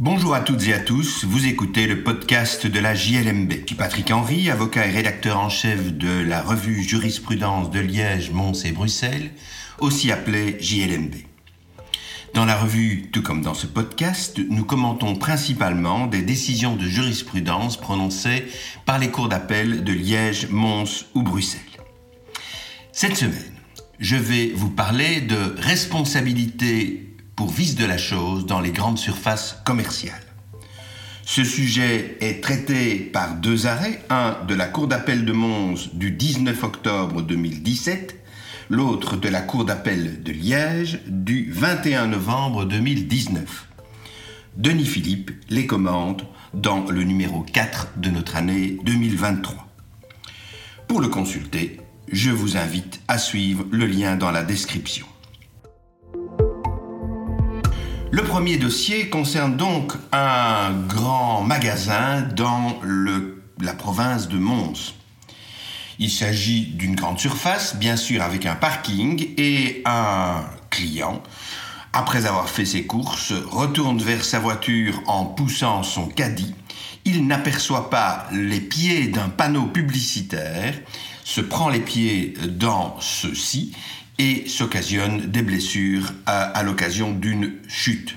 Bonjour à toutes et à tous, vous écoutez le podcast de la JLMB. Je suis Patrick Henry, avocat et rédacteur en chef de la revue Jurisprudence de Liège, Mons et Bruxelles, aussi appelée JLMB. Dans la revue, tout comme dans ce podcast, nous commentons principalement des décisions de jurisprudence prononcées par les cours d'appel de Liège, Mons ou Bruxelles. Cette semaine, je vais vous parler de responsabilité pour vice de la chose dans les grandes surfaces commerciales. Ce sujet est traité par deux arrêts, un de la Cour d'appel de Mons du 19 octobre 2017, l'autre de la Cour d'appel de Liège du 21 novembre 2019. Denis Philippe les commente dans le numéro 4 de notre année 2023. Pour le consulter, je vous invite à suivre le lien dans la description. Le premier dossier concerne donc un grand magasin dans la province de Mons. Il s'agit d'une grande surface, bien sûr avec un parking, et un client, après avoir fait ses courses, retourne vers sa voiture en poussant son caddie. Il n'aperçoit pas les pieds d'un panneau publicitaire, se prend les pieds dans ceux-ci et s'occasionne des blessures à, l'occasion d'une chute.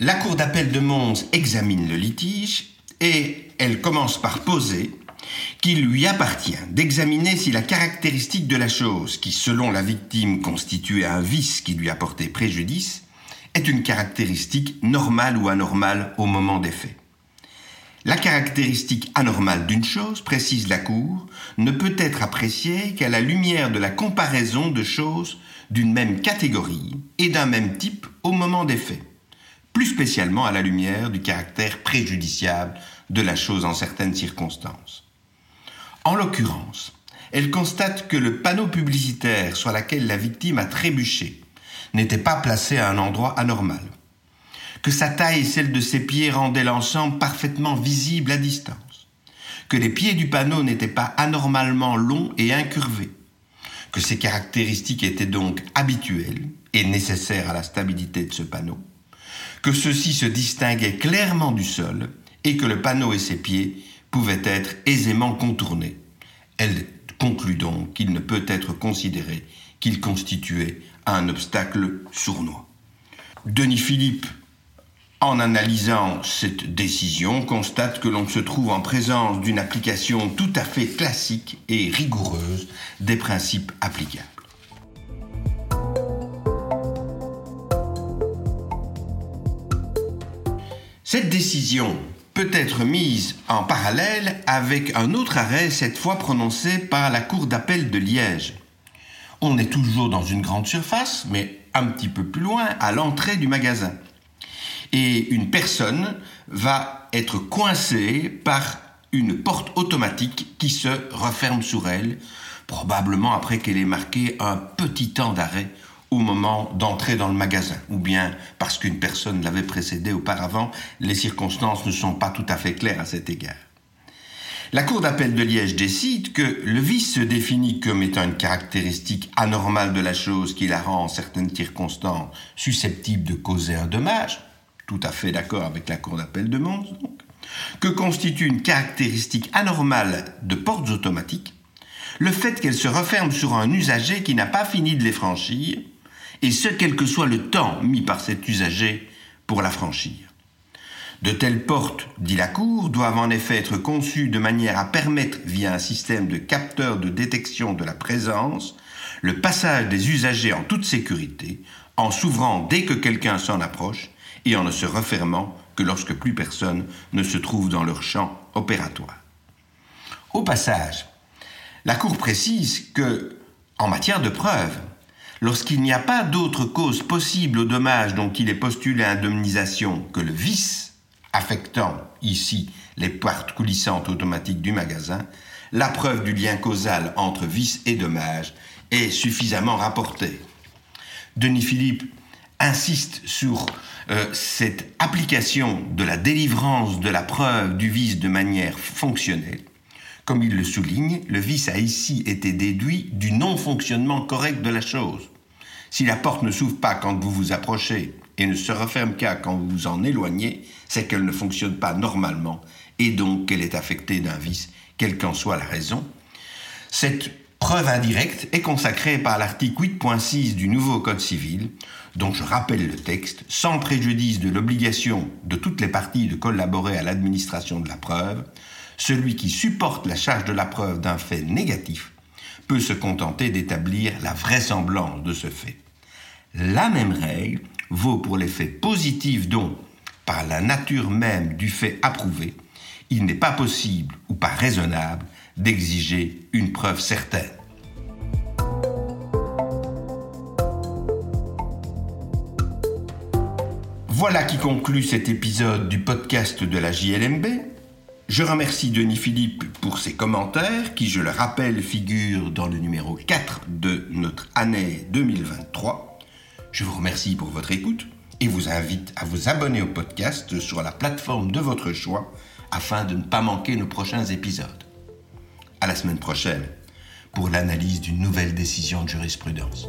La Cour d'appel de Mons examine le litige et elle commence par poser qu'il lui appartient d'examiner si la caractéristique de la chose qui, selon la victime, constituait un vice qui lui apportait préjudice, est une caractéristique normale ou anormale au moment des faits. La caractéristique anormale d'une chose, précise la Cour, ne peut être appréciée qu'à la lumière de la comparaison de choses d'une même catégorie et d'un même type au moment des faits, plus spécialement à la lumière du caractère préjudiciable de la chose en certaines circonstances. En l'occurrence, elle constate que le panneau publicitaire sur lequel la victime a trébuché n'était pas placé à un endroit anormal que sa taille et celle de ses pieds rendaient l'ensemble parfaitement visible à distance, que les pieds du panneau n'étaient pas anormalement longs et incurvés, que ces caractéristiques étaient donc habituelles et nécessaires à la stabilité de ce panneau, que ceux-ci se distinguaient clairement du sol et que le panneau et ses pieds pouvaient être aisément contournés. Elle conclut donc qu'il ne peut être considéré qu'il constituait un obstacle sournois. Denis Philippe en analysant cette décision, constate que l'on se trouve en présence d'une application tout à fait classique et rigoureuse des principes applicables. Cette décision peut être mise en parallèle avec un autre arrêt, cette fois prononcé par la Cour d'appel de Liège. On est toujours dans une grande surface, mais un petit peu plus loin, à l'entrée du magasin et une personne va être coincée par une porte automatique qui se referme sur elle, probablement après qu'elle ait marqué un petit temps d'arrêt au moment d'entrer dans le magasin, ou bien parce qu'une personne l'avait précédé auparavant, les circonstances ne sont pas tout à fait claires à cet égard. La Cour d'appel de Liège décide que le vice se définit comme étant une caractéristique anormale de la chose qui la rend en certaines circonstances susceptible de causer un dommage, tout à fait d'accord avec la Cour d'appel de Mons, que constitue une caractéristique anormale de portes automatiques, le fait qu'elles se referment sur un usager qui n'a pas fini de les franchir, et ce quel que soit le temps mis par cet usager pour la franchir. De telles portes, dit la Cour, doivent en effet être conçues de manière à permettre, via un système de capteurs de détection de la présence, le passage des usagers en toute sécurité, en s'ouvrant dès que quelqu'un s'en approche et en ne se refermant que lorsque plus personne ne se trouve dans leur champ opératoire. Au passage, la Cour précise que, en matière de preuve, lorsqu'il n'y a pas d'autre cause possible au dommage dont il est postulé indemnisation que le vice affectant ici les portes coulissantes automatiques du magasin, la preuve du lien causal entre vice et dommage est suffisamment rapportée. Denis Philippe insiste sur euh, cette application de la délivrance de la preuve du vice de manière fonctionnelle. Comme il le souligne, le vice a ici été déduit du non-fonctionnement correct de la chose. Si la porte ne s'ouvre pas quand vous vous approchez et ne se referme qu'à quand vous vous en éloignez, c'est qu'elle ne fonctionne pas normalement et donc qu'elle est affectée d'un vice, quelle qu'en soit la raison. Cette preuve indirecte est consacrée par l'article 8.6 du nouveau Code civil, dont je rappelle le texte, sans préjudice de l'obligation de toutes les parties de collaborer à l'administration de la preuve, celui qui supporte la charge de la preuve d'un fait négatif peut se contenter d'établir la vraisemblance de ce fait. La même règle vaut pour les faits positifs dont, par la nature même du fait approuvé, il n'est pas possible ou pas raisonnable d'exiger une preuve certaine. Voilà qui conclut cet épisode du podcast de la JLMB. Je remercie Denis Philippe pour ses commentaires qui, je le rappelle, figurent dans le numéro 4 de notre année 2023. Je vous remercie pour votre écoute et vous invite à vous abonner au podcast sur la plateforme de votre choix afin de ne pas manquer nos prochains épisodes. À la semaine prochaine pour l'analyse d'une nouvelle décision de jurisprudence.